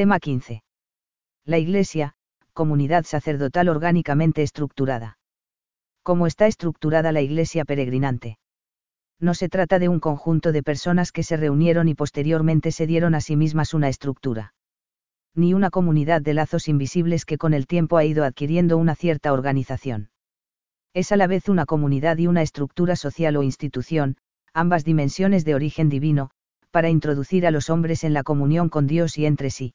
Tema 15. La Iglesia, comunidad sacerdotal orgánicamente estructurada. ¿Cómo está estructurada la Iglesia peregrinante? No se trata de un conjunto de personas que se reunieron y posteriormente se dieron a sí mismas una estructura. Ni una comunidad de lazos invisibles que con el tiempo ha ido adquiriendo una cierta organización. Es a la vez una comunidad y una estructura social o institución, ambas dimensiones de origen divino, para introducir a los hombres en la comunión con Dios y entre sí.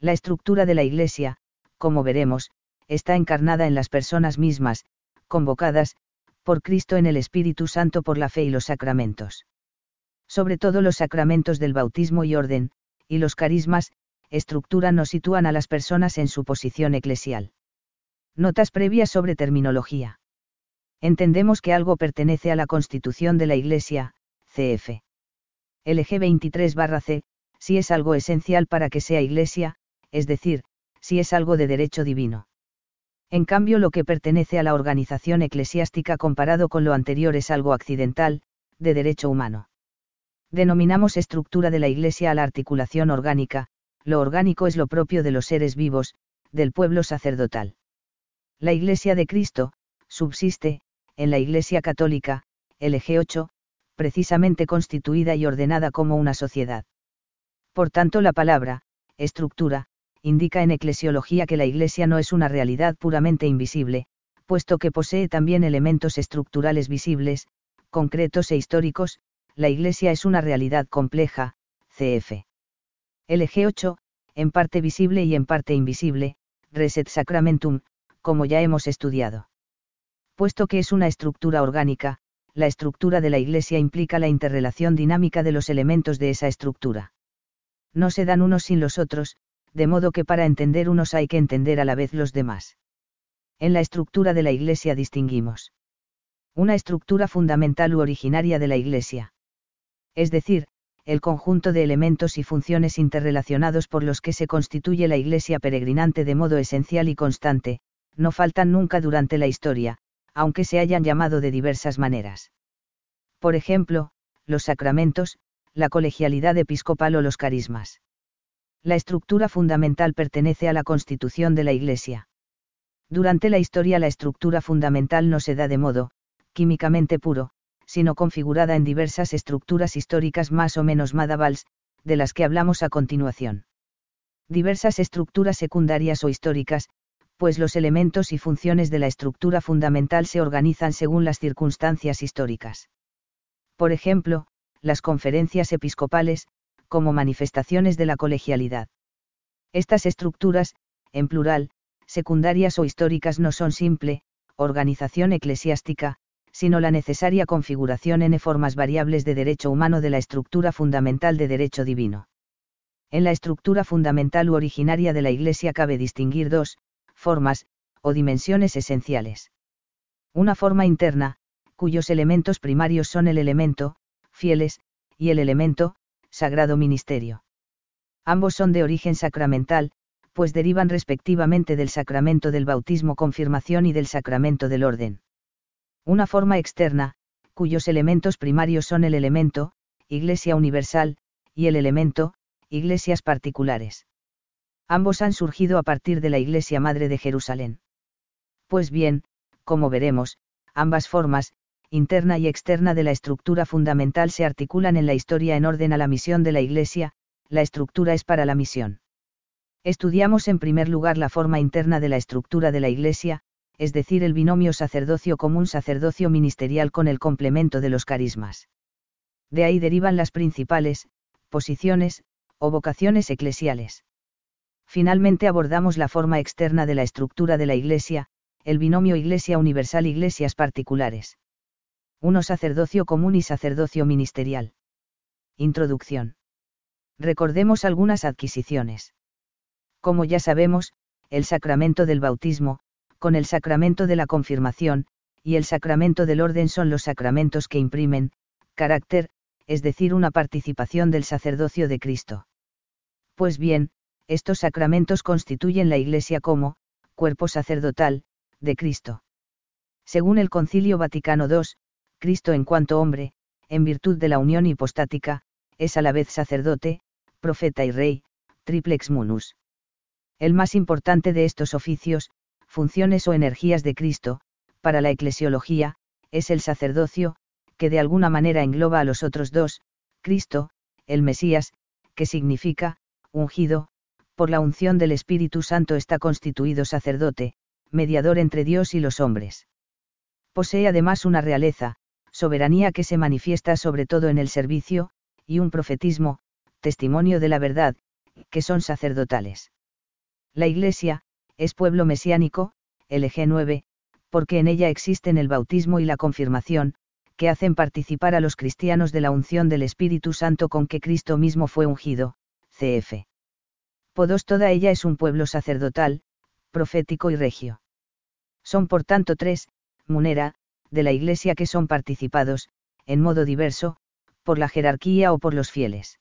La estructura de la Iglesia, como veremos, está encarnada en las personas mismas, convocadas, por Cristo en el Espíritu Santo por la fe y los sacramentos. Sobre todo los sacramentos del bautismo y orden, y los carismas, estructuran o sitúan a las personas en su posición eclesial. Notas previas sobre terminología. Entendemos que algo pertenece a la constitución de la Iglesia, cf. LG 23-C, si es algo esencial para que sea Iglesia, es decir, si es algo de derecho divino. En cambio, lo que pertenece a la organización eclesiástica comparado con lo anterior es algo accidental, de derecho humano. Denominamos estructura de la Iglesia a la articulación orgánica, lo orgánico es lo propio de los seres vivos, del pueblo sacerdotal. La Iglesia de Cristo, subsiste, en la Iglesia católica, LG 8, precisamente constituida y ordenada como una sociedad. Por tanto, la palabra, estructura, indica en eclesiología que la Iglesia no es una realidad puramente invisible, puesto que posee también elementos estructurales visibles, concretos e históricos, la Iglesia es una realidad compleja, cf. LG 8, en parte visible y en parte invisible, Reset Sacramentum, como ya hemos estudiado. Puesto que es una estructura orgánica, la estructura de la Iglesia implica la interrelación dinámica de los elementos de esa estructura. No se dan unos sin los otros, de modo que para entender unos hay que entender a la vez los demás. En la estructura de la Iglesia distinguimos una estructura fundamental u originaria de la Iglesia. Es decir, el conjunto de elementos y funciones interrelacionados por los que se constituye la Iglesia peregrinante de modo esencial y constante, no faltan nunca durante la historia, aunque se hayan llamado de diversas maneras. Por ejemplo, los sacramentos, la colegialidad episcopal o los carismas la estructura fundamental pertenece a la constitución de la Iglesia. Durante la historia la estructura fundamental no se da de modo, químicamente puro, sino configurada en diversas estructuras históricas más o menos madavals, de las que hablamos a continuación. Diversas estructuras secundarias o históricas, pues los elementos y funciones de la estructura fundamental se organizan según las circunstancias históricas. Por ejemplo, las conferencias episcopales, como manifestaciones de la colegialidad. Estas estructuras, en plural, secundarias o históricas no son simple, organización eclesiástica, sino la necesaria configuración en formas variables de derecho humano de la estructura fundamental de derecho divino. En la estructura fundamental u originaria de la Iglesia cabe distinguir dos, formas, o dimensiones esenciales. Una forma interna, cuyos elementos primarios son el elemento, fieles, y el elemento, sagrado ministerio. Ambos son de origen sacramental, pues derivan respectivamente del sacramento del bautismo confirmación y del sacramento del orden. Una forma externa, cuyos elementos primarios son el elemento, Iglesia universal, y el elemento, iglesias particulares. Ambos han surgido a partir de la Iglesia Madre de Jerusalén. Pues bien, como veremos, ambas formas, interna y externa de la estructura fundamental se articulan en la historia en orden a la misión de la Iglesia, la estructura es para la misión. Estudiamos en primer lugar la forma interna de la estructura de la Iglesia, es decir, el binomio sacerdocio común sacerdocio ministerial con el complemento de los carismas. De ahí derivan las principales, posiciones, o vocaciones eclesiales. Finalmente abordamos la forma externa de la estructura de la Iglesia, el binomio Iglesia universal Iglesias particulares uno sacerdocio común y sacerdocio ministerial. Introducción. Recordemos algunas adquisiciones. Como ya sabemos, el sacramento del bautismo, con el sacramento de la confirmación, y el sacramento del orden son los sacramentos que imprimen, carácter, es decir, una participación del sacerdocio de Cristo. Pues bien, estos sacramentos constituyen la Iglesia como, cuerpo sacerdotal, de Cristo. Según el Concilio Vaticano II, Cristo en cuanto hombre, en virtud de la unión hipostática, es a la vez sacerdote, profeta y rey, triplex munus. El más importante de estos oficios, funciones o energías de Cristo, para la eclesiología, es el sacerdocio, que de alguna manera engloba a los otros dos, Cristo, el Mesías, que significa, ungido, por la unción del Espíritu Santo está constituido sacerdote, mediador entre Dios y los hombres. Posee además una realeza, soberanía que se manifiesta sobre todo en el servicio, y un profetismo, testimonio de la verdad, que son sacerdotales. La Iglesia, es pueblo mesiánico, LG 9, porque en ella existen el bautismo y la confirmación, que hacen participar a los cristianos de la unción del Espíritu Santo con que Cristo mismo fue ungido, cf. Podos toda ella es un pueblo sacerdotal, profético y regio. Son por tanto tres, munera, de la Iglesia que son participados, en modo diverso, por la jerarquía o por los fieles.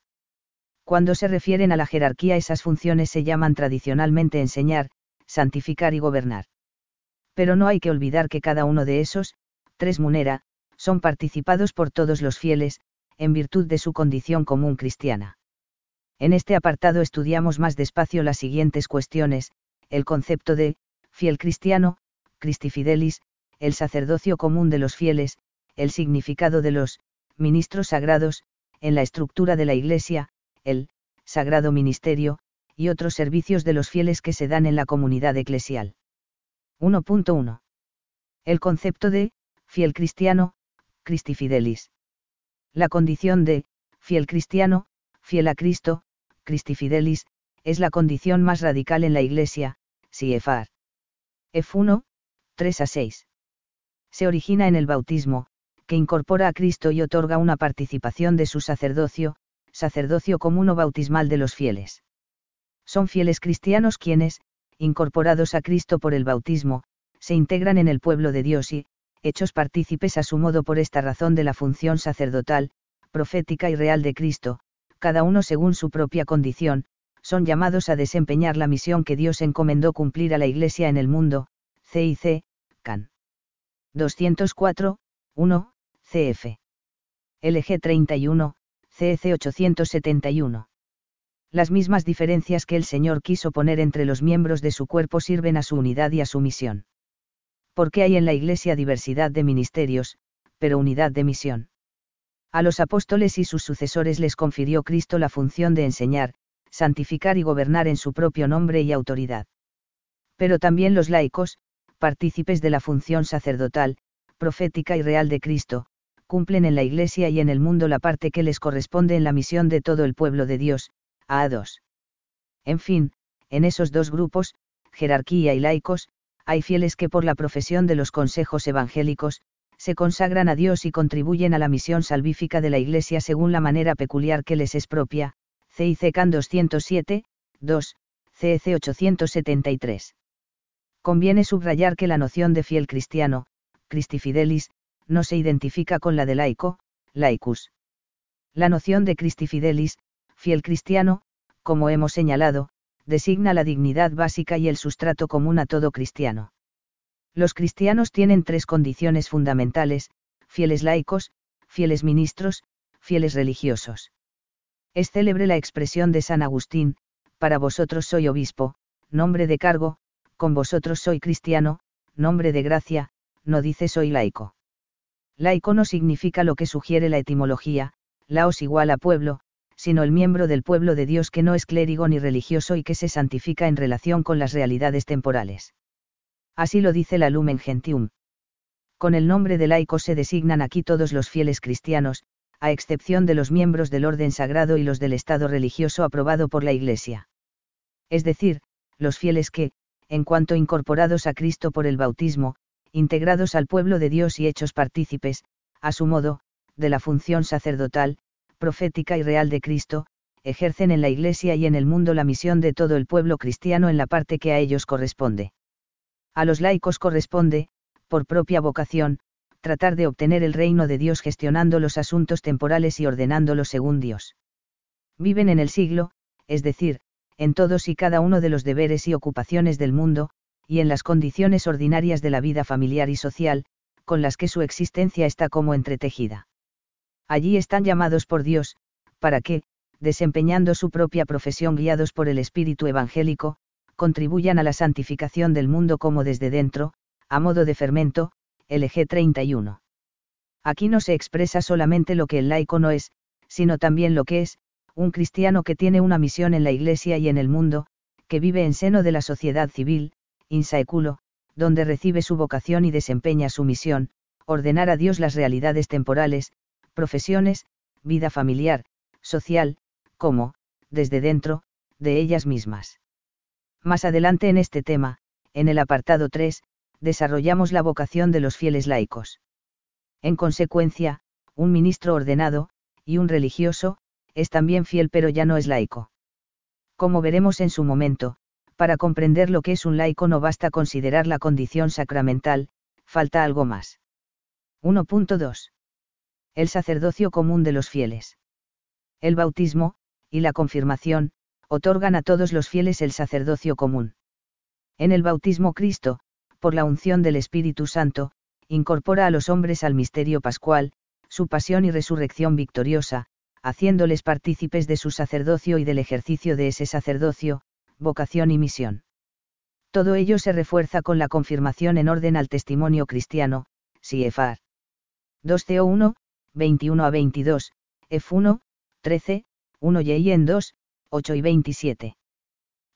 Cuando se refieren a la jerarquía esas funciones se llaman tradicionalmente enseñar, santificar y gobernar. Pero no hay que olvidar que cada uno de esos, tres munera, son participados por todos los fieles, en virtud de su condición común cristiana. En este apartado estudiamos más despacio las siguientes cuestiones, el concepto de, fiel cristiano, Christifidelis, el sacerdocio común de los fieles, el significado de los, ministros sagrados, en la estructura de la Iglesia, el, sagrado ministerio, y otros servicios de los fieles que se dan en la comunidad eclesial. 1.1. El concepto de, fiel cristiano, Christi Fidelis. La condición de, fiel cristiano, fiel a Cristo, Christi Fidelis, es la condición más radical en la Iglesia, CFR. F1, 3 a 6. Se origina en el bautismo, que incorpora a Cristo y otorga una participación de su sacerdocio, sacerdocio común o bautismal de los fieles. Son fieles cristianos quienes, incorporados a Cristo por el bautismo, se integran en el pueblo de Dios y, hechos partícipes a su modo por esta razón de la función sacerdotal, profética y real de Cristo, cada uno según su propia condición, son llamados a desempeñar la misión que Dios encomendó cumplir a la Iglesia en el mundo, CIC, CAN. 204, 1, CF. LG 31, CEC 871. Las mismas diferencias que el Señor quiso poner entre los miembros de su cuerpo sirven a su unidad y a su misión. Porque hay en la Iglesia diversidad de ministerios, pero unidad de misión. A los apóstoles y sus sucesores les confirió Cristo la función de enseñar, santificar y gobernar en su propio nombre y autoridad. Pero también los laicos, partícipes de la función sacerdotal, profética y real de Cristo, cumplen en la Iglesia y en el mundo la parte que les corresponde en la misión de todo el pueblo de Dios, a 2. En fin, en esos dos grupos, jerarquía y laicos, hay fieles que por la profesión de los consejos evangélicos, se consagran a Dios y contribuyen a la misión salvífica de la Iglesia según la manera peculiar que les es propia, CIC CAN 207, 2, CEC 873. Conviene subrayar que la noción de fiel cristiano, Christi Fidelis, no se identifica con la de laico, laicus. La noción de Christi Fidelis, fiel cristiano, como hemos señalado, designa la dignidad básica y el sustrato común a todo cristiano. Los cristianos tienen tres condiciones fundamentales, fieles laicos, fieles ministros, fieles religiosos. Es célebre la expresión de San Agustín, para vosotros soy obispo, nombre de cargo, con vosotros soy cristiano, nombre de gracia, no dice soy laico. Laico no significa lo que sugiere la etimología, laos igual a pueblo, sino el miembro del pueblo de Dios que no es clérigo ni religioso y que se santifica en relación con las realidades temporales. Así lo dice la Lumen Gentium. Con el nombre de laico se designan aquí todos los fieles cristianos, a excepción de los miembros del orden sagrado y los del Estado religioso aprobado por la Iglesia. Es decir, los fieles que, en cuanto incorporados a Cristo por el bautismo, integrados al pueblo de Dios y hechos partícipes, a su modo, de la función sacerdotal, profética y real de Cristo, ejercen en la Iglesia y en el mundo la misión de todo el pueblo cristiano en la parte que a ellos corresponde. A los laicos corresponde, por propia vocación, tratar de obtener el reino de Dios gestionando los asuntos temporales y ordenándolos según Dios. Viven en el siglo, es decir, en todos y cada uno de los deberes y ocupaciones del mundo, y en las condiciones ordinarias de la vida familiar y social, con las que su existencia está como entretejida. Allí están llamados por Dios, para que, desempeñando su propia profesión guiados por el espíritu evangélico, contribuyan a la santificación del mundo como desde dentro, a modo de fermento, LG 31. Aquí no se expresa solamente lo que el laico no es, sino también lo que es, un cristiano que tiene una misión en la Iglesia y en el mundo, que vive en seno de la sociedad civil, insaeculo, donde recibe su vocación y desempeña su misión, ordenar a Dios las realidades temporales, profesiones, vida familiar, social, como, desde dentro, de ellas mismas. Más adelante en este tema, en el apartado 3, desarrollamos la vocación de los fieles laicos. En consecuencia, un ministro ordenado, y un religioso, es también fiel pero ya no es laico. Como veremos en su momento, para comprender lo que es un laico no basta considerar la condición sacramental, falta algo más. 1.2. El sacerdocio común de los fieles. El bautismo, y la confirmación, otorgan a todos los fieles el sacerdocio común. En el bautismo Cristo, por la unción del Espíritu Santo, incorpora a los hombres al misterio pascual, su pasión y resurrección victoriosa, haciéndoles partícipes de su sacerdocio y del ejercicio de ese sacerdocio, vocación y misión. Todo ello se refuerza con la confirmación en orden al testimonio cristiano, Siefar. 2 CO 1, 21 a 22, F1, 13, 1 y en 2, 8 y 27.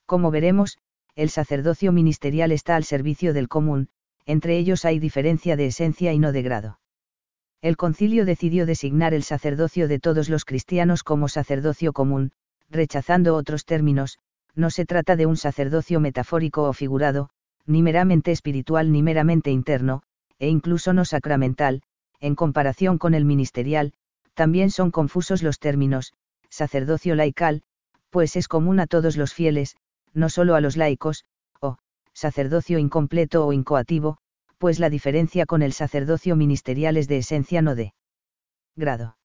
Como veremos, el sacerdocio ministerial está al servicio del común, entre ellos hay diferencia de esencia y no de grado. El concilio decidió designar el sacerdocio de todos los cristianos como sacerdocio común, rechazando otros términos, no se trata de un sacerdocio metafórico o figurado, ni meramente espiritual ni meramente interno, e incluso no sacramental, en comparación con el ministerial, también son confusos los términos, sacerdocio laical, pues es común a todos los fieles, no solo a los laicos, o, sacerdocio incompleto o incoativo, pues la diferencia con el sacerdocio ministerial es de esencia no de grado.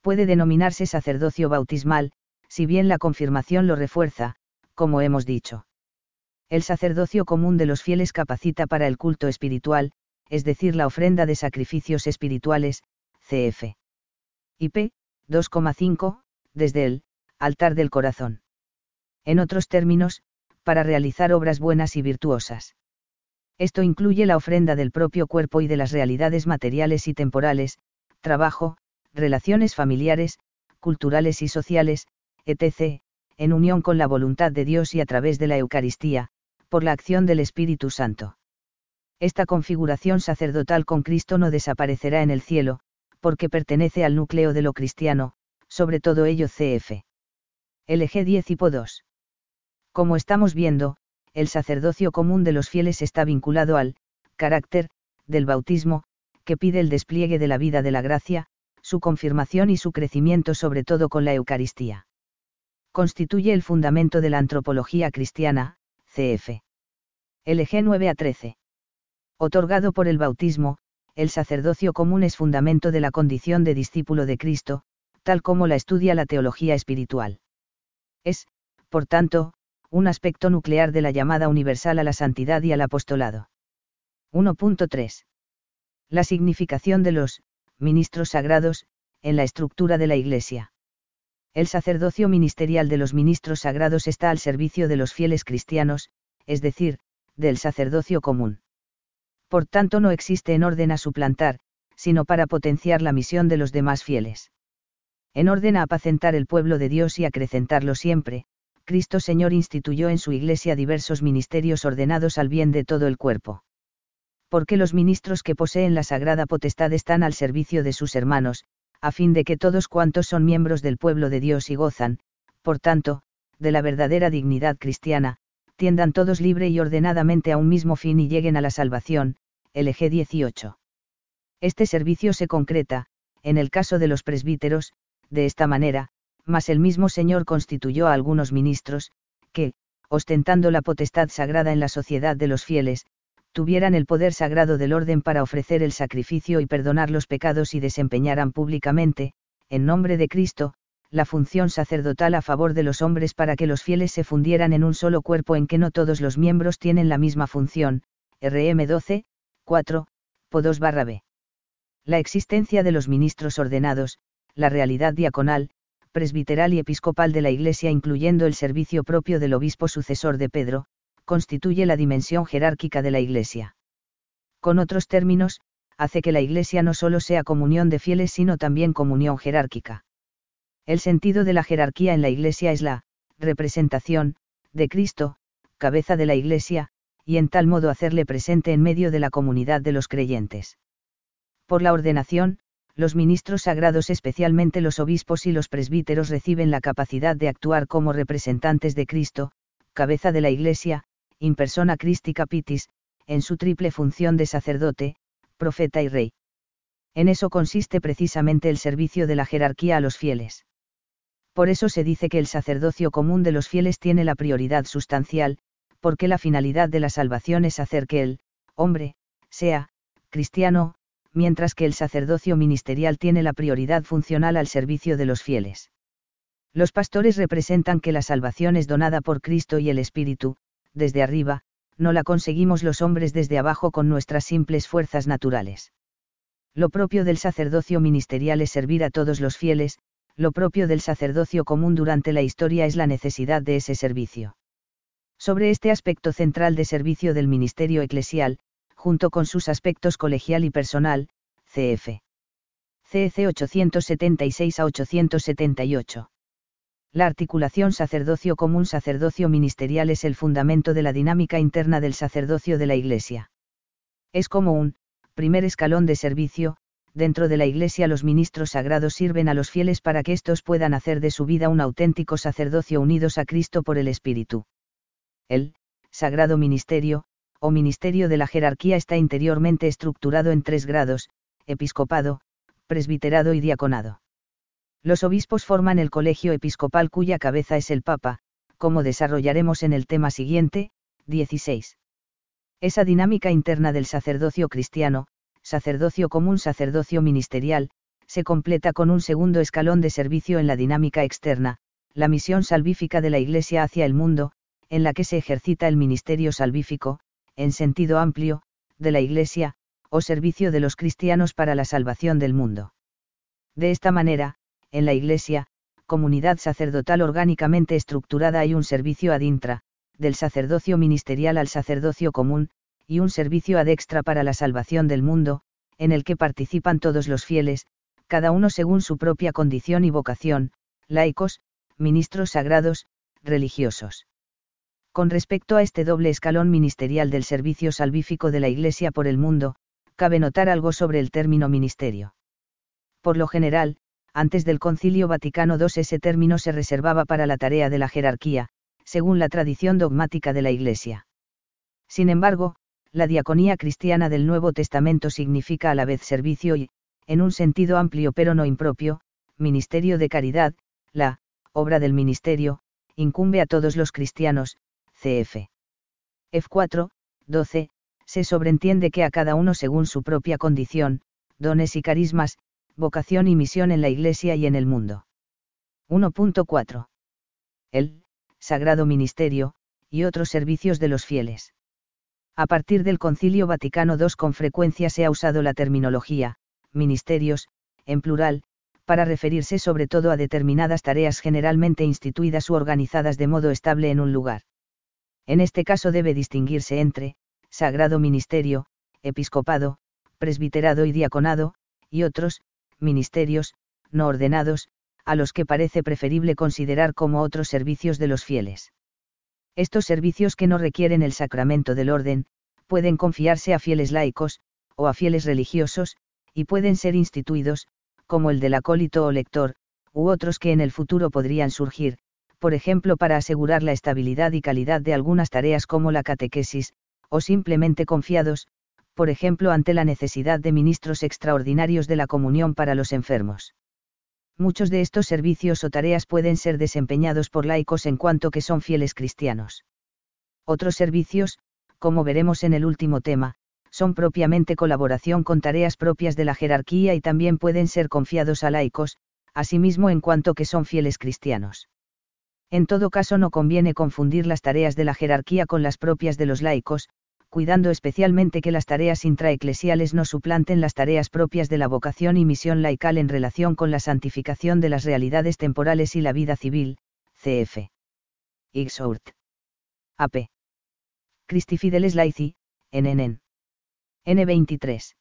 Puede denominarse sacerdocio bautismal, si bien la confirmación lo refuerza, como hemos dicho. El sacerdocio común de los fieles capacita para el culto espiritual, es decir, la ofrenda de sacrificios espirituales, CF. IP, 2,5, desde el altar del corazón. En otros términos, para realizar obras buenas y virtuosas. Esto incluye la ofrenda del propio cuerpo y de las realidades materiales y temporales, trabajo, relaciones familiares, culturales y sociales, etc., en unión con la voluntad de Dios y a través de la Eucaristía, por la acción del Espíritu Santo. Esta configuración sacerdotal con Cristo no desaparecerá en el cielo, porque pertenece al núcleo de lo cristiano, sobre todo ello CF. LG 10 y 2. Como estamos viendo, el sacerdocio común de los fieles está vinculado al carácter del bautismo, que pide el despliegue de la vida de la gracia, su confirmación y su crecimiento sobre todo con la Eucaristía. Constituye el fundamento de la antropología cristiana, cf. LG 9 a 13. Otorgado por el bautismo, el sacerdocio común es fundamento de la condición de discípulo de Cristo, tal como la estudia la teología espiritual. Es, por tanto, un aspecto nuclear de la llamada universal a la santidad y al apostolado. 1.3. La significación de los ministros sagrados, en la estructura de la Iglesia. El sacerdocio ministerial de los ministros sagrados está al servicio de los fieles cristianos, es decir, del sacerdocio común. Por tanto no existe en orden a suplantar, sino para potenciar la misión de los demás fieles. En orden a apacentar el pueblo de Dios y acrecentarlo siempre, Cristo Señor instituyó en su Iglesia diversos ministerios ordenados al bien de todo el cuerpo. Porque los ministros que poseen la sagrada potestad están al servicio de sus hermanos, a fin de que todos cuantos son miembros del pueblo de Dios y gozan, por tanto, de la verdadera dignidad cristiana, tiendan todos libre y ordenadamente a un mismo fin y lleguen a la salvación, LG 18. Este servicio se concreta, en el caso de los presbíteros, de esta manera, mas el mismo Señor constituyó a algunos ministros, que, ostentando la potestad sagrada en la sociedad de los fieles, tuvieran el poder sagrado del orden para ofrecer el sacrificio y perdonar los pecados y desempeñaran públicamente, en nombre de Cristo, la función sacerdotal a favor de los hombres para que los fieles se fundieran en un solo cuerpo en que no todos los miembros tienen la misma función, RM 12, 4, PO 2 B. La existencia de los ministros ordenados, la realidad diaconal, presbiteral y episcopal de la Iglesia incluyendo el servicio propio del obispo sucesor de Pedro, constituye la dimensión jerárquica de la Iglesia. Con otros términos, hace que la Iglesia no solo sea comunión de fieles sino también comunión jerárquica. El sentido de la jerarquía en la Iglesia es la representación de Cristo, cabeza de la Iglesia, y en tal modo hacerle presente en medio de la comunidad de los creyentes. Por la ordenación, los ministros sagrados, especialmente los obispos y los presbíteros, reciben la capacidad de actuar como representantes de Cristo, cabeza de la Iglesia, in persona Christi Capitis, en su triple función de sacerdote, profeta y rey. En eso consiste precisamente el servicio de la jerarquía a los fieles. Por eso se dice que el sacerdocio común de los fieles tiene la prioridad sustancial, porque la finalidad de la salvación es hacer que el hombre sea cristiano, mientras que el sacerdocio ministerial tiene la prioridad funcional al servicio de los fieles. Los pastores representan que la salvación es donada por Cristo y el Espíritu, desde arriba, no la conseguimos los hombres desde abajo con nuestras simples fuerzas naturales. Lo propio del sacerdocio ministerial es servir a todos los fieles, lo propio del sacerdocio común durante la historia es la necesidad de ese servicio. Sobre este aspecto central de servicio del ministerio eclesial, junto con sus aspectos colegial y personal, cf. CEC 876 a 878. La articulación sacerdocio común sacerdocio ministerial es el fundamento de la dinámica interna del sacerdocio de la Iglesia. Es como un primer escalón de servicio, dentro de la Iglesia los ministros sagrados sirven a los fieles para que éstos puedan hacer de su vida un auténtico sacerdocio unidos a Cristo por el Espíritu. El sagrado ministerio, o ministerio de la jerarquía está interiormente estructurado en tres grados, episcopado, presbiterado y diaconado. Los obispos forman el colegio episcopal cuya cabeza es el Papa, como desarrollaremos en el tema siguiente, 16. Esa dinámica interna del sacerdocio cristiano, sacerdocio común, sacerdocio ministerial, se completa con un segundo escalón de servicio en la dinámica externa, la misión salvífica de la Iglesia hacia el mundo, en la que se ejercita el ministerio salvífico, en sentido amplio, de la Iglesia, o servicio de los cristianos para la salvación del mundo. De esta manera, en la Iglesia, comunidad sacerdotal orgánicamente estructurada hay un servicio ad intra, del sacerdocio ministerial al sacerdocio común, y un servicio ad extra para la salvación del mundo, en el que participan todos los fieles, cada uno según su propia condición y vocación, laicos, ministros sagrados, religiosos. Con respecto a este doble escalón ministerial del servicio salvífico de la Iglesia por el mundo, cabe notar algo sobre el término ministerio. Por lo general, antes del Concilio Vaticano II ese término se reservaba para la tarea de la jerarquía, según la tradición dogmática de la Iglesia. Sin embargo, la diaconía cristiana del Nuevo Testamento significa a la vez servicio y, en un sentido amplio pero no impropio, ministerio de caridad, la obra del ministerio, incumbe a todos los cristianos, cf. F4, 12, se sobreentiende que a cada uno según su propia condición, dones y carismas, vocación y misión en la Iglesia y en el mundo. 1.4. El, Sagrado Ministerio, y otros servicios de los fieles. A partir del Concilio Vaticano II con frecuencia se ha usado la terminología, ministerios, en plural, para referirse sobre todo a determinadas tareas generalmente instituidas u organizadas de modo estable en un lugar. En este caso debe distinguirse entre, sagrado ministerio, episcopado, presbiterado y diaconado, y otros, ministerios, no ordenados, a los que parece preferible considerar como otros servicios de los fieles. Estos servicios que no requieren el sacramento del orden, pueden confiarse a fieles laicos, o a fieles religiosos, y pueden ser instituidos, como el del acólito o lector, u otros que en el futuro podrían surgir, por ejemplo para asegurar la estabilidad y calidad de algunas tareas como la catequesis, o simplemente confiados, por ejemplo ante la necesidad de ministros extraordinarios de la comunión para los enfermos. Muchos de estos servicios o tareas pueden ser desempeñados por laicos en cuanto que son fieles cristianos. Otros servicios, como veremos en el último tema, son propiamente colaboración con tareas propias de la jerarquía y también pueden ser confiados a laicos, asimismo en cuanto que son fieles cristianos. En todo caso no conviene confundir las tareas de la jerarquía con las propias de los laicos, cuidando especialmente que las tareas intraeclesiales no suplanten las tareas propias de la vocación y misión laical en relación con la santificación de las realidades temporales y la vida civil, cf. Ixourt. AP. Christi Fideles Laici, NNN. N23.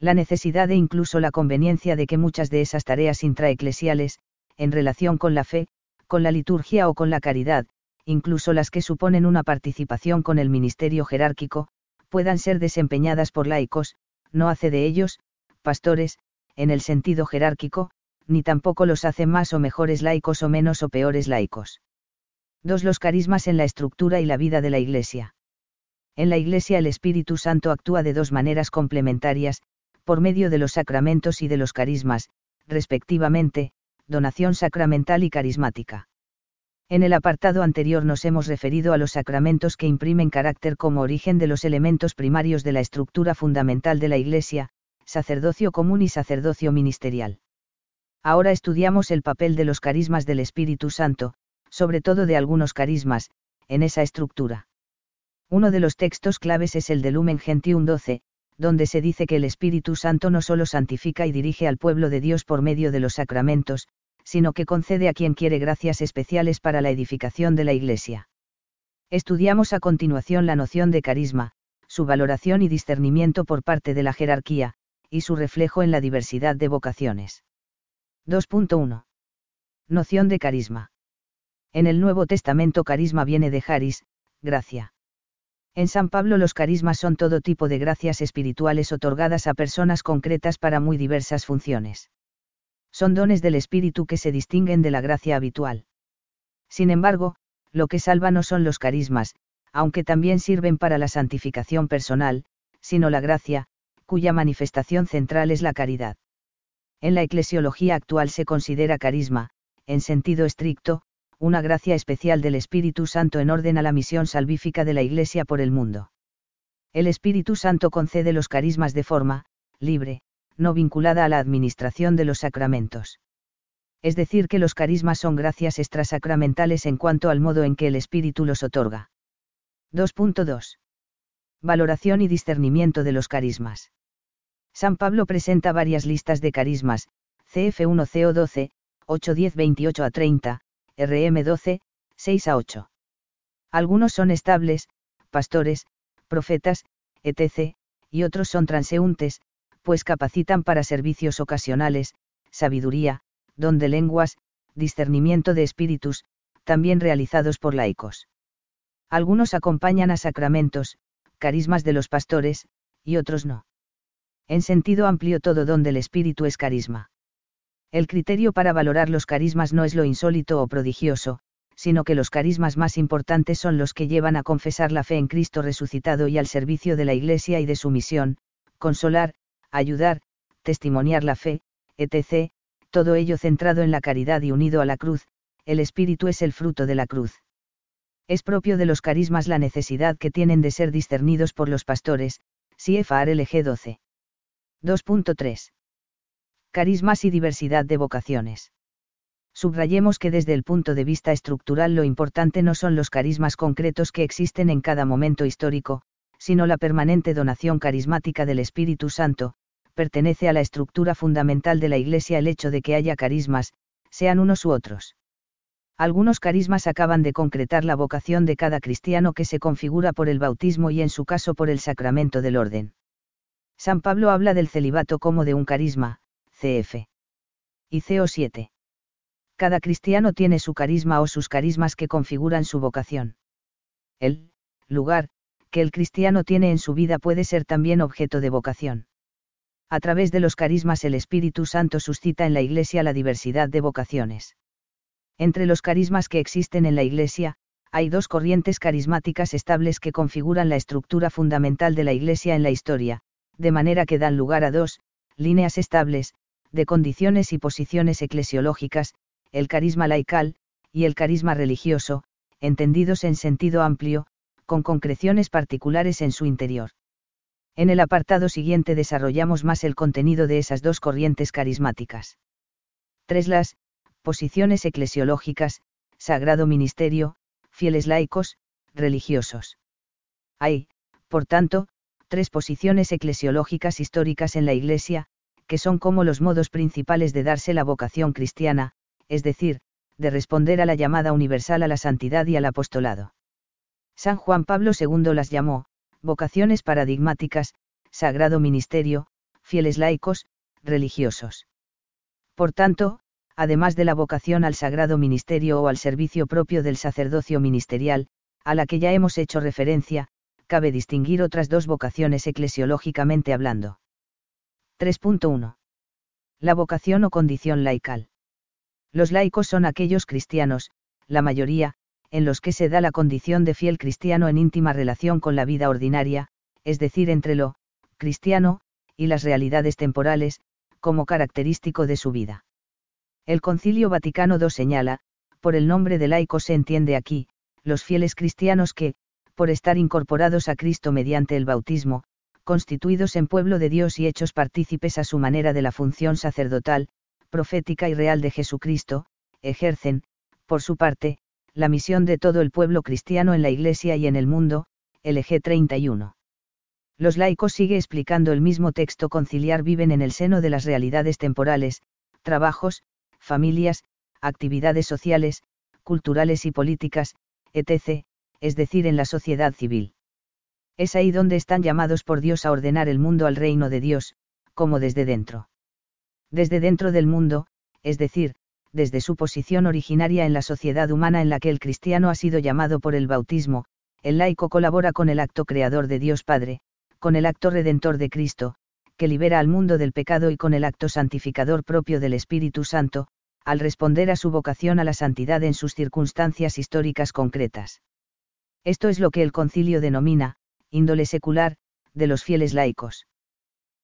La necesidad e incluso la conveniencia de que muchas de esas tareas intraeclesiales, en relación con la fe, con la liturgia o con la caridad, incluso las que suponen una participación con el ministerio jerárquico, puedan ser desempeñadas por laicos, no hace de ellos, pastores, en el sentido jerárquico, ni tampoco los hace más o mejores laicos o menos o peores laicos. 2. Los carismas en la estructura y la vida de la Iglesia. En la Iglesia el Espíritu Santo actúa de dos maneras complementarias, por medio de los sacramentos y de los carismas, respectivamente, donación sacramental y carismática. En el apartado anterior nos hemos referido a los sacramentos que imprimen carácter como origen de los elementos primarios de la estructura fundamental de la Iglesia, sacerdocio común y sacerdocio ministerial. Ahora estudiamos el papel de los carismas del Espíritu Santo, sobre todo de algunos carismas, en esa estructura. Uno de los textos claves es el de Lumen Gentium 12, donde se dice que el Espíritu Santo no solo santifica y dirige al pueblo de Dios por medio de los sacramentos, sino que concede a quien quiere gracias especiales para la edificación de la Iglesia. Estudiamos a continuación la noción de carisma, su valoración y discernimiento por parte de la jerarquía, y su reflejo en la diversidad de vocaciones. 2.1. Noción de carisma. En el Nuevo Testamento carisma viene de Haris, gracia. En San Pablo los carismas son todo tipo de gracias espirituales otorgadas a personas concretas para muy diversas funciones son dones del Espíritu que se distinguen de la gracia habitual. Sin embargo, lo que salva no son los carismas, aunque también sirven para la santificación personal, sino la gracia, cuya manifestación central es la caridad. En la eclesiología actual se considera carisma, en sentido estricto, una gracia especial del Espíritu Santo en orden a la misión salvífica de la Iglesia por el mundo. El Espíritu Santo concede los carismas de forma, libre, no vinculada a la administración de los sacramentos. Es decir, que los carismas son gracias extrasacramentales en cuanto al modo en que el Espíritu los otorga. 2.2. Valoración y discernimiento de los carismas. San Pablo presenta varias listas de carismas, CF1 CO12, 8 10 28 a 30, RM 12, 6 a 8. Algunos son estables, pastores, profetas, etc., y otros son transeúntes, pues capacitan para servicios ocasionales, sabiduría, don de lenguas, discernimiento de espíritus, también realizados por laicos. Algunos acompañan a sacramentos, carismas de los pastores, y otros no. En sentido amplio todo don del espíritu es carisma. El criterio para valorar los carismas no es lo insólito o prodigioso, sino que los carismas más importantes son los que llevan a confesar la fe en Cristo resucitado y al servicio de la Iglesia y de su misión, consolar, ayudar, testimoniar la fe, etc., todo ello centrado en la caridad y unido a la cruz, el espíritu es el fruto de la cruz. Es propio de los carismas la necesidad que tienen de ser discernidos por los pastores, CFR LG 12. 2.3. Carismas y diversidad de vocaciones. Subrayemos que desde el punto de vista estructural lo importante no son los carismas concretos que existen en cada momento histórico, sino la permanente donación carismática del Espíritu Santo, pertenece a la estructura fundamental de la Iglesia el hecho de que haya carismas, sean unos u otros. Algunos carismas acaban de concretar la vocación de cada cristiano que se configura por el bautismo y en su caso por el sacramento del orden. San Pablo habla del celibato como de un carisma, cf. Y CO 7. Cada cristiano tiene su carisma o sus carismas que configuran su vocación. El lugar que el cristiano tiene en su vida puede ser también objeto de vocación a través de los carismas el Espíritu Santo suscita en la Iglesia la diversidad de vocaciones. Entre los carismas que existen en la Iglesia, hay dos corrientes carismáticas estables que configuran la estructura fundamental de la Iglesia en la historia, de manera que dan lugar a dos, líneas estables, de condiciones y posiciones eclesiológicas, el carisma laical, y el carisma religioso, entendidos en sentido amplio, con concreciones particulares en su interior. En el apartado siguiente desarrollamos más el contenido de esas dos corrientes carismáticas. 3. Las posiciones eclesiológicas, sagrado ministerio, fieles laicos, religiosos. Hay, Por tanto, tres posiciones eclesiológicas históricas en la Iglesia, que son como los modos principales de darse la vocación cristiana, es decir, de responder a la llamada universal a la santidad y al apostolado. San Juan Pablo II las llamó, vocaciones paradigmáticas, sagrado ministerio, fieles laicos, religiosos. Por tanto, además de la vocación al sagrado ministerio o al servicio propio del sacerdocio ministerial, a la que ya hemos hecho referencia, cabe distinguir otras dos vocaciones eclesiológicamente hablando. 3.1. La vocación o condición laical. Los laicos son aquellos cristianos, la mayoría, en los que se da la condición de fiel cristiano en íntima relación con la vida ordinaria, es decir, entre lo cristiano y las realidades temporales, como característico de su vida. El Concilio Vaticano II señala, por el nombre de laico se entiende aquí, los fieles cristianos que, por estar incorporados a Cristo mediante el bautismo, constituidos en pueblo de Dios y hechos partícipes a su manera de la función sacerdotal, profética y real de Jesucristo, ejercen, por su parte, la misión de todo el pueblo cristiano en la Iglesia y en el mundo, LG 31. Los laicos sigue explicando el mismo texto conciliar viven en el seno de las realidades temporales, trabajos, familias, actividades sociales, culturales y políticas, etc., es decir, en la sociedad civil. Es ahí donde están llamados por Dios a ordenar el mundo al reino de Dios, como desde dentro. Desde dentro del mundo, es decir, desde su posición originaria en la sociedad humana en la que el cristiano ha sido llamado por el bautismo, el laico colabora con el acto creador de Dios Padre, con el acto redentor de Cristo, que libera al mundo del pecado y con el acto santificador propio del Espíritu Santo, al responder a su vocación a la santidad en sus circunstancias históricas concretas. Esto es lo que el concilio denomina, índole secular, de los fieles laicos.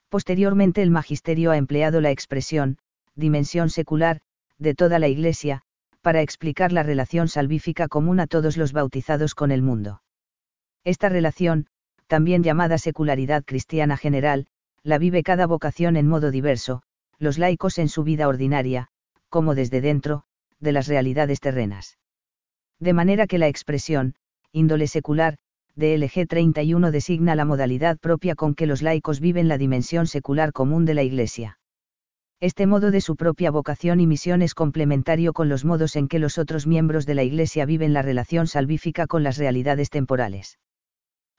Posteriormente el magisterio ha empleado la expresión, dimensión secular, de toda la Iglesia, para explicar la relación salvífica común a todos los bautizados con el mundo. Esta relación, también llamada secularidad cristiana general, la vive cada vocación en modo diverso, los laicos en su vida ordinaria, como desde dentro, de las realidades terrenas. De manera que la expresión, índole secular, de LG 31 designa la modalidad propia con que los laicos viven la dimensión secular común de la Iglesia. Este modo de su propia vocación y misión es complementario con los modos en que los otros miembros de la Iglesia viven la relación salvífica con las realidades temporales.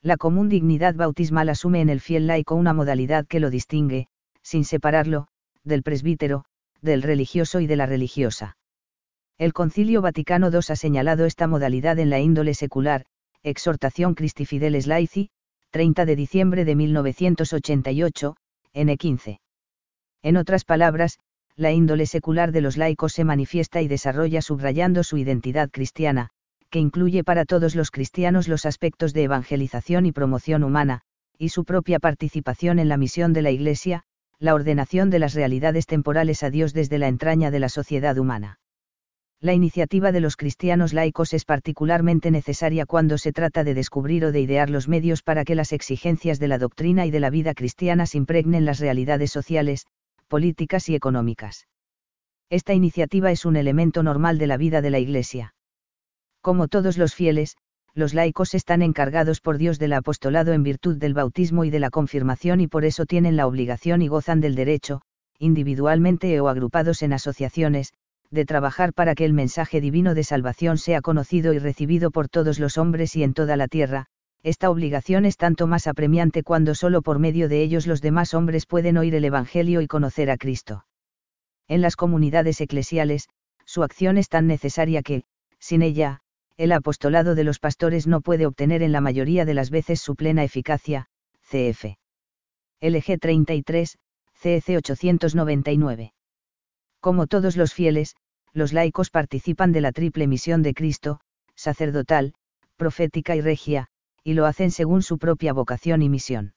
La común dignidad bautismal asume en el fiel laico una modalidad que lo distingue, sin separarlo, del presbítero, del religioso y de la religiosa. El Concilio Vaticano II ha señalado esta modalidad en la índole secular, Exhortación Christi Fideles Laici, 30 de diciembre de 1988, N15. En otras palabras, la índole secular de los laicos se manifiesta y desarrolla subrayando su identidad cristiana, que incluye para todos los cristianos los aspectos de evangelización y promoción humana, y su propia participación en la misión de la Iglesia, la ordenación de las realidades temporales a Dios desde la entraña de la sociedad humana. La iniciativa de los cristianos laicos es particularmente necesaria cuando se trata de descubrir o de idear los medios para que las exigencias de la doctrina y de la vida cristiana se impregnen las realidades sociales, políticas y económicas. Esta iniciativa es un elemento normal de la vida de la Iglesia. Como todos los fieles, los laicos están encargados por Dios del apostolado en virtud del bautismo y de la confirmación y por eso tienen la obligación y gozan del derecho, individualmente o agrupados en asociaciones, de trabajar para que el mensaje divino de salvación sea conocido y recibido por todos los hombres y en toda la tierra, esta obligación es tanto más apremiante cuando solo por medio de ellos los demás hombres pueden oír el Evangelio y conocer a Cristo. En las comunidades eclesiales, su acción es tan necesaria que, sin ella, el apostolado de los pastores no puede obtener en la mayoría de las veces su plena eficacia, cf. LG 33, CEC 899. Como todos los fieles, los laicos participan de la triple misión de Cristo, sacerdotal, profética y regia, y lo hacen según su propia vocación y misión.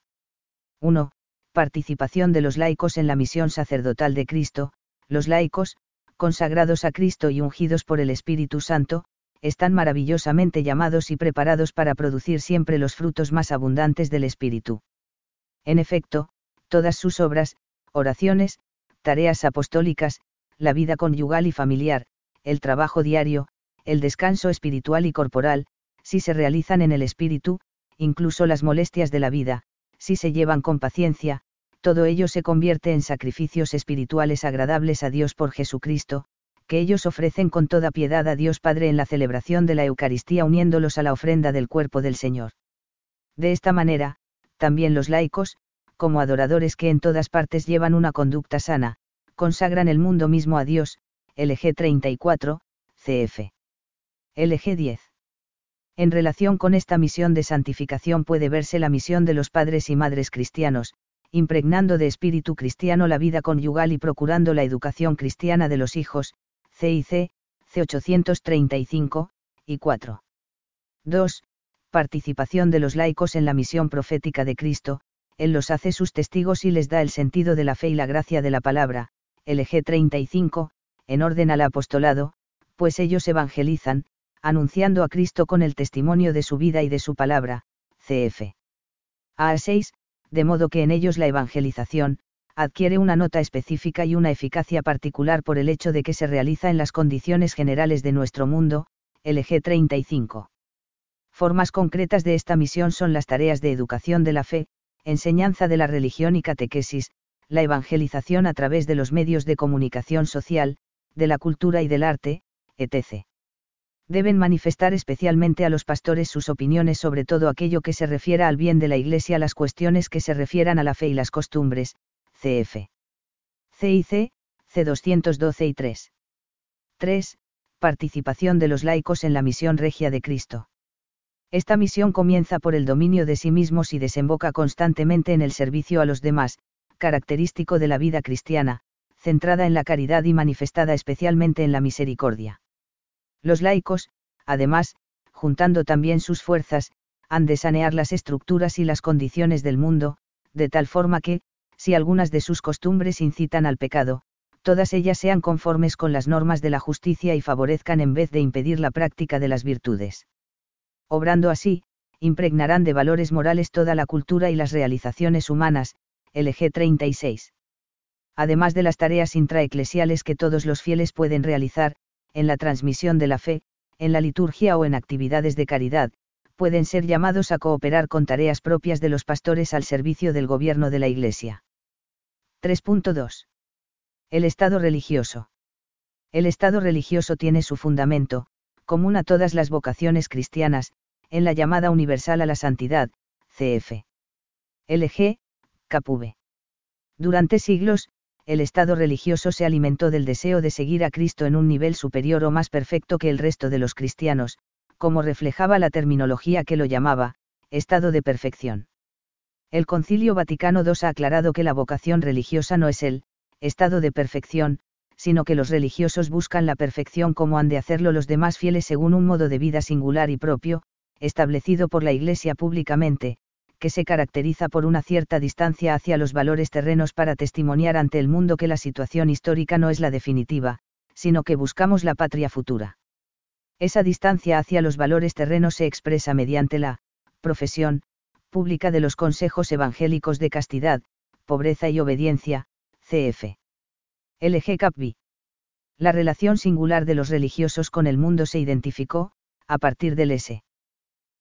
1. Participación de los laicos en la misión sacerdotal de Cristo, los laicos, consagrados a Cristo y ungidos por el Espíritu Santo, están maravillosamente llamados y preparados para producir siempre los frutos más abundantes del Espíritu. En efecto, todas sus obras, oraciones, tareas apostólicas, la vida conyugal y familiar, el trabajo diario, el descanso espiritual y corporal, si se realizan en el espíritu, incluso las molestias de la vida, si se llevan con paciencia, todo ello se convierte en sacrificios espirituales agradables a Dios por Jesucristo, que ellos ofrecen con toda piedad a Dios Padre en la celebración de la Eucaristía uniéndolos a la ofrenda del cuerpo del Señor. De esta manera, también los laicos, como adoradores que en todas partes llevan una conducta sana, consagran el mundo mismo a Dios, LG 34, CF. LG 10. En relación con esta misión de santificación puede verse la misión de los padres y madres cristianos, impregnando de espíritu cristiano la vida conyugal y procurando la educación cristiana de los hijos, CIC, C835, y 4. 2. Participación de los laicos en la misión profética de Cristo, Él los hace sus testigos y les da el sentido de la fe y la gracia de la palabra, LG 35, en orden al apostolado, pues ellos evangelizan, anunciando a Cristo con el testimonio de su vida y de su palabra, cf. A 6, de modo que en ellos la evangelización, adquiere una nota específica y una eficacia particular por el hecho de que se realiza en las condiciones generales de nuestro mundo, LG 35. Formas concretas de esta misión son las tareas de educación de la fe, enseñanza de la religión y catequesis, la evangelización a través de los medios de comunicación social, de la cultura y del arte, etc. Deben manifestar especialmente a los pastores sus opiniones sobre todo aquello que se refiera al bien de la Iglesia, las cuestiones que se refieran a la fe y las costumbres, cf. CIC, C212 y 3. 3. Participación de los laicos en la misión regia de Cristo. Esta misión comienza por el dominio de sí mismos y desemboca constantemente en el servicio a los demás, característico de la vida cristiana, centrada en la caridad y manifestada especialmente en la misericordia. Los laicos, además, juntando también sus fuerzas, han de sanear las estructuras y las condiciones del mundo, de tal forma que, si algunas de sus costumbres incitan al pecado, todas ellas sean conformes con las normas de la justicia y favorezcan en vez de impedir la práctica de las virtudes. Obrando así, impregnarán de valores morales toda la cultura y las realizaciones humanas, LG 36. Además de las tareas intraeclesiales que todos los fieles pueden realizar, en la transmisión de la fe, en la liturgia o en actividades de caridad, pueden ser llamados a cooperar con tareas propias de los pastores al servicio del gobierno de la Iglesia. 3.2. El Estado religioso. El Estado religioso tiene su fundamento, común a todas las vocaciones cristianas, en la llamada universal a la santidad, cf. LG, Capuve. Durante siglos, el Estado religioso se alimentó del deseo de seguir a Cristo en un nivel superior o más perfecto que el resto de los cristianos, como reflejaba la terminología que lo llamaba, estado de perfección. El Concilio Vaticano II ha aclarado que la vocación religiosa no es el estado de perfección, sino que los religiosos buscan la perfección como han de hacerlo los demás fieles según un modo de vida singular y propio, establecido por la Iglesia públicamente, que se caracteriza por una cierta distancia hacia los valores terrenos para testimoniar ante el mundo que la situación histórica no es la definitiva, sino que buscamos la patria futura. Esa distancia hacia los valores terrenos se expresa mediante la profesión pública de los consejos evangélicos de castidad, pobreza y obediencia, cf. LG Capvi. La relación singular de los religiosos con el mundo se identificó, a partir del S.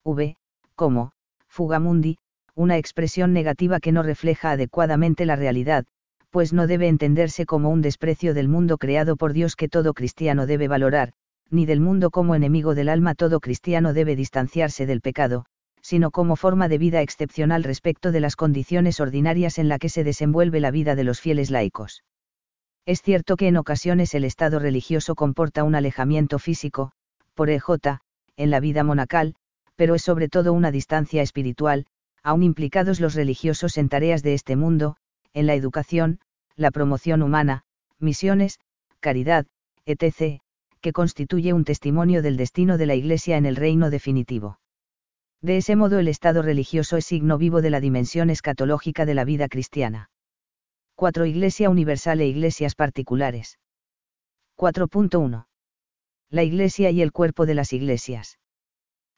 V, como, fugamundi, una expresión negativa que no refleja adecuadamente la realidad, pues no debe entenderse como un desprecio del mundo creado por Dios que todo cristiano debe valorar, ni del mundo como enemigo del alma todo cristiano debe distanciarse del pecado, sino como forma de vida excepcional respecto de las condiciones ordinarias en la que se desenvuelve la vida de los fieles laicos. Es cierto que en ocasiones el estado religioso comporta un alejamiento físico, por EJ, en la vida monacal, pero es sobre todo una distancia espiritual, aun implicados los religiosos en tareas de este mundo, en la educación, la promoción humana, misiones, caridad, etc., que constituye un testimonio del destino de la Iglesia en el reino definitivo. De ese modo el estado religioso es signo vivo de la dimensión escatológica de la vida cristiana. 4. Iglesia universal e iglesias particulares. 4.1. La Iglesia y el cuerpo de las iglesias.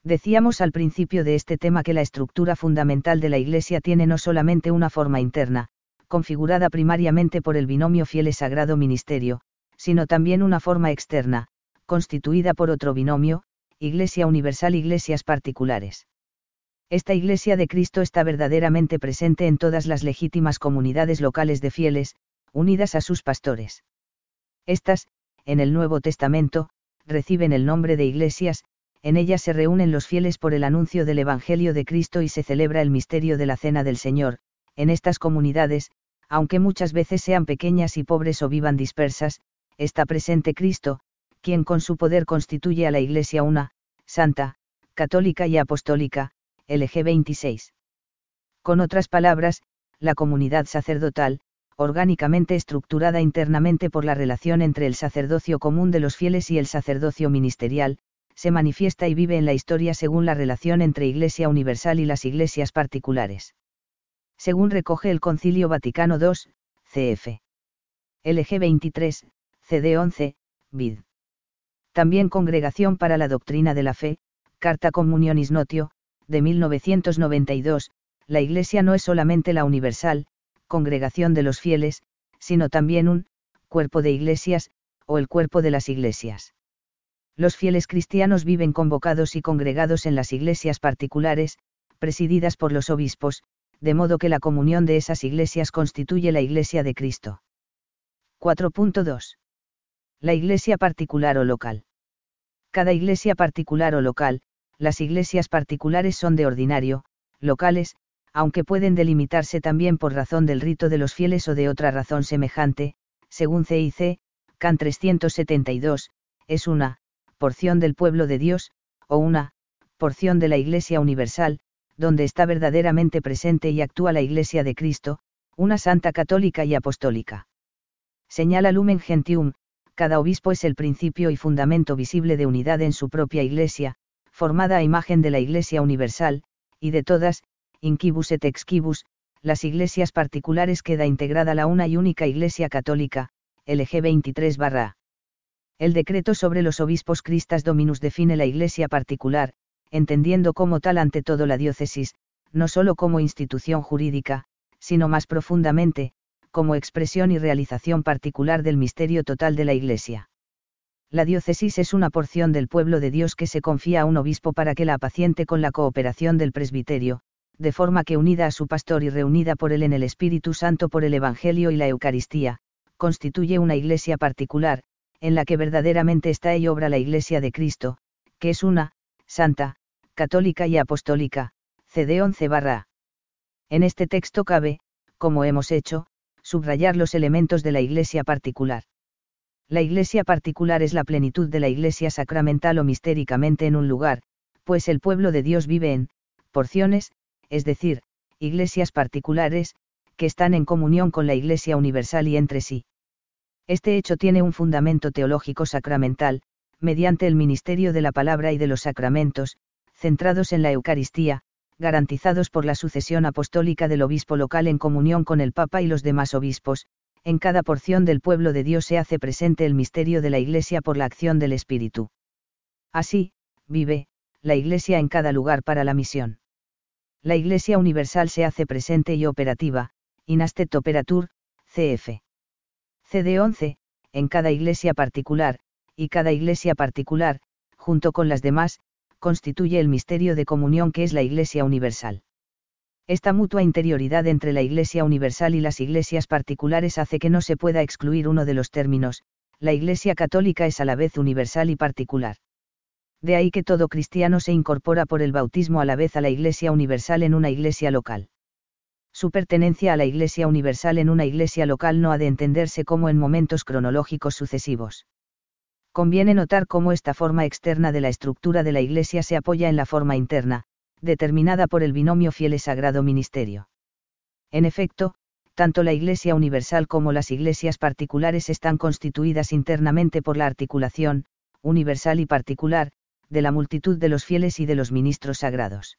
Decíamos al principio de este tema que la estructura fundamental de la Iglesia tiene no solamente una forma interna, configurada primariamente por el binomio fieles sagrado ministerio, sino también una forma externa, constituida por otro binomio, Iglesia universal iglesias particulares. Esta Iglesia de Cristo está verdaderamente presente en todas las legítimas comunidades locales de fieles, unidas a sus pastores. Estas, en el Nuevo Testamento, reciben el nombre de iglesias, en ellas se reúnen los fieles por el anuncio del Evangelio de Cristo y se celebra el misterio de la Cena del Señor. En estas comunidades, aunque muchas veces sean pequeñas y pobres o vivan dispersas, está presente Cristo, quien con su poder constituye a la Iglesia una, santa, católica y apostólica, LG 26. Con otras palabras, la comunidad sacerdotal, orgánicamente estructurada internamente por la relación entre el sacerdocio común de los fieles y el sacerdocio ministerial, se manifiesta y vive en la historia según la relación entre Iglesia Universal y las iglesias particulares. Según recoge el Concilio Vaticano II, cf. LG 23, CD 11, vid. También Congregación para la Doctrina de la Fe, Carta Communionis Notio, de 1992, la Iglesia no es solamente la universal, congregación de los fieles, sino también un, cuerpo de iglesias, o el cuerpo de las iglesias. Los fieles cristianos viven convocados y congregados en las iglesias particulares, presididas por los obispos, de modo que la comunión de esas iglesias constituye la iglesia de Cristo. 4.2. La iglesia particular o local. Cada iglesia particular o local, las iglesias particulares son de ordinario, locales, aunque pueden delimitarse también por razón del rito de los fieles o de otra razón semejante, según CIC, CAN 372, es una, porción del pueblo de Dios, o una, porción de la Iglesia Universal, donde está verdaderamente presente y actúa la Iglesia de Cristo, una santa católica y apostólica. Señala Lumen Gentium, cada obispo es el principio y fundamento visible de unidad en su propia Iglesia, formada a imagen de la Iglesia Universal, y de todas, inquibus et exquibus, las iglesias particulares queda integrada la una y única Iglesia Católica, LG 23 barra. El decreto sobre los obispos Cristas Dominus define la Iglesia particular, entendiendo como tal ante todo la diócesis, no sólo como institución jurídica, sino más profundamente, como expresión y realización particular del misterio total de la Iglesia. La diócesis es una porción del pueblo de Dios que se confía a un obispo para que la apaciente con la cooperación del presbiterio, de forma que unida a su pastor y reunida por él en el Espíritu Santo por el Evangelio y la Eucaristía, constituye una iglesia particular, en la que verdaderamente está y obra la Iglesia de Cristo, que es una, santa, católica y apostólica, CD 11 barra. En este texto cabe, como hemos hecho, subrayar los elementos de la Iglesia particular. La iglesia particular es la plenitud de la iglesia sacramental o mistéricamente en un lugar, pues el pueblo de Dios vive en, porciones, es decir, iglesias particulares, que están en comunión con la iglesia universal y entre sí. Este hecho tiene un fundamento teológico sacramental, mediante el ministerio de la palabra y de los sacramentos, centrados en la Eucaristía, garantizados por la sucesión apostólica del obispo local en comunión con el Papa y los demás obispos, en cada porción del pueblo de Dios se hace presente el misterio de la Iglesia por la acción del Espíritu. Así, vive, la Iglesia en cada lugar para la misión. La Iglesia universal se hace presente y operativa, inastet operatur, cf. CD 11, en cada iglesia particular, y cada iglesia particular, junto con las demás, constituye el misterio de comunión que es la Iglesia universal. Esta mutua interioridad entre la Iglesia universal y las iglesias particulares hace que no se pueda excluir uno de los términos, la Iglesia católica es a la vez universal y particular. De ahí que todo cristiano se incorpora por el bautismo a la vez a la Iglesia universal en una iglesia local. Su pertenencia a la Iglesia universal en una iglesia local no ha de entenderse como en momentos cronológicos sucesivos. Conviene notar cómo esta forma externa de la estructura de la Iglesia se apoya en la forma interna, determinada por el binomio fiel sagrado ministerio. En efecto, tanto la Iglesia universal como las iglesias particulares están constituidas internamente por la articulación, universal y particular, de la multitud de los fieles y de los ministros sagrados.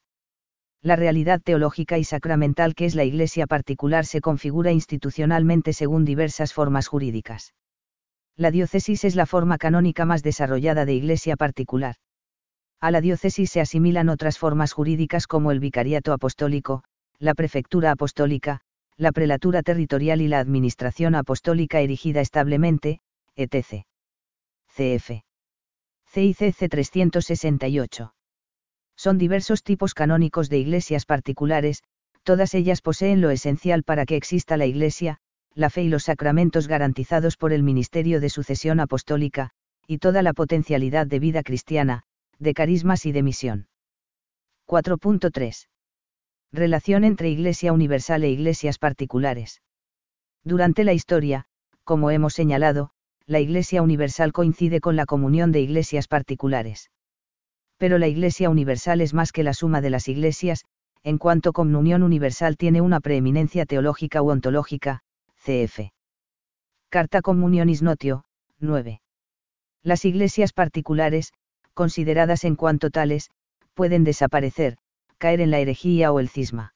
La realidad teológica y sacramental que es la Iglesia particular se configura institucionalmente según diversas formas jurídicas. La diócesis es la forma canónica más desarrollada de Iglesia particular. A la diócesis se asimilan otras formas jurídicas como el vicariato apostólico, la prefectura apostólica, la prelatura territorial y la administración apostólica erigida establemente, etc. CF. CICC 368. Son diversos tipos canónicos de iglesias particulares, todas ellas poseen lo esencial para que exista la iglesia, la fe y los sacramentos garantizados por el ministerio de sucesión apostólica, y toda la potencialidad de vida cristiana, de carismas y de misión. 4.3. Relación entre Iglesia Universal e iglesias particulares. Durante la historia, como hemos señalado, la Iglesia Universal coincide con la comunión de iglesias particulares. Pero la Iglesia Universal es más que la suma de las iglesias, en cuanto comunión universal tiene una preeminencia teológica u ontológica, cf. Carta Communionis Notio, 9. Las iglesias particulares, consideradas en cuanto tales, pueden desaparecer, caer en la herejía o el cisma.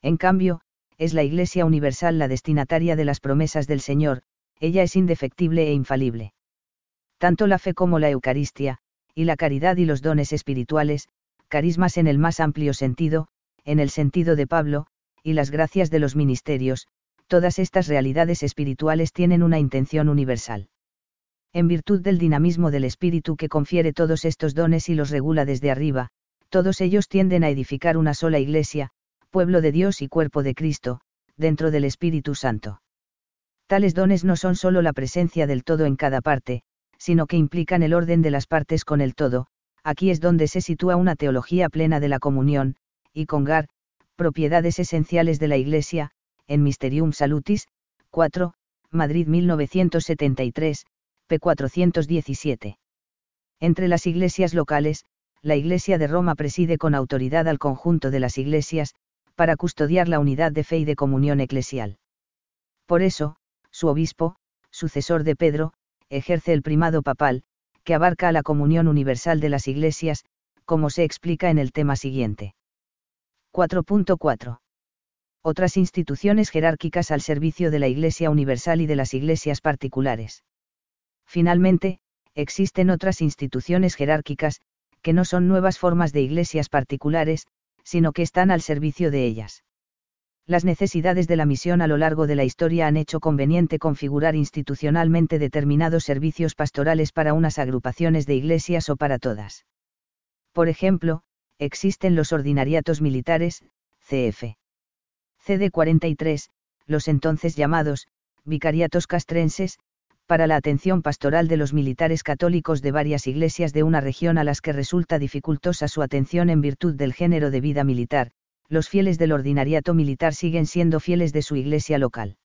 En cambio, es la Iglesia Universal la destinataria de las promesas del Señor, ella es indefectible e infalible. Tanto la fe como la Eucaristía, y la caridad y los dones espirituales, carismas en el más amplio sentido, en el sentido de Pablo, y las gracias de los ministerios, todas estas realidades espirituales tienen una intención universal. En virtud del dinamismo del espíritu que confiere todos estos dones y los regula desde arriba, todos ellos tienden a edificar una sola iglesia, pueblo de Dios y cuerpo de Cristo, dentro del Espíritu Santo. Tales dones no son solo la presencia del todo en cada parte, sino que implican el orden de las partes con el todo, aquí es donde se sitúa una teología plena de la comunión, y congar, propiedades esenciales de la Iglesia, en Mysterium Salutis, 4, Madrid 1973, p. 417. Entre las iglesias locales, la Iglesia de Roma preside con autoridad al conjunto de las iglesias, para custodiar la unidad de fe y de comunión eclesial. Por eso, su obispo, sucesor de Pedro, ejerce el primado papal, que abarca a la comunión universal de las iglesias, como se explica en el tema siguiente. 4.4. Otras instituciones jerárquicas al servicio de la Iglesia Universal y de las iglesias particulares. Finalmente, existen otras instituciones jerárquicas, que no son nuevas formas de iglesias particulares, sino que están al servicio de ellas. Las necesidades de la misión a lo largo de la historia han hecho conveniente configurar institucionalmente determinados servicios pastorales para unas agrupaciones de iglesias o para todas. Por ejemplo, existen los ordinariatos militares, CF. CD 43, los entonces llamados, vicariatos castrenses, para la atención pastoral de los militares católicos de varias iglesias de una región a las que resulta dificultosa su atención en virtud del género de vida militar, los fieles del ordinariato militar siguen siendo fieles de su iglesia local.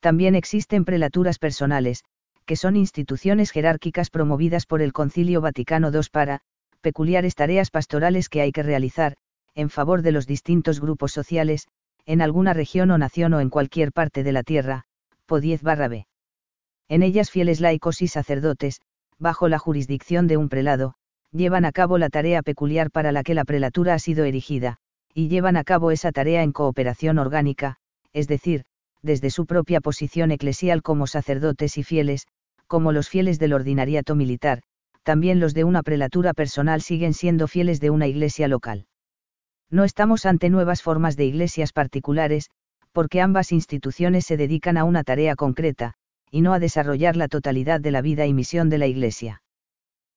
También existen prelaturas personales, que son instituciones jerárquicas promovidas por el Concilio Vaticano II para, peculiares tareas pastorales que hay que realizar, en favor de los distintos grupos sociales, en alguna región o nación o en cualquier parte de la tierra, po 10 barra b en ellas fieles laicos y sacerdotes, bajo la jurisdicción de un prelado, llevan a cabo la tarea peculiar para la que la prelatura ha sido erigida, y llevan a cabo esa tarea en cooperación orgánica, es decir, desde su propia posición eclesial como sacerdotes y fieles, como los fieles del ordinariato militar, también los de una prelatura personal siguen siendo fieles de una iglesia local. No estamos ante nuevas formas de iglesias particulares, porque ambas instituciones se dedican a una tarea concreta, y no a desarrollar la totalidad de la vida y misión de la Iglesia.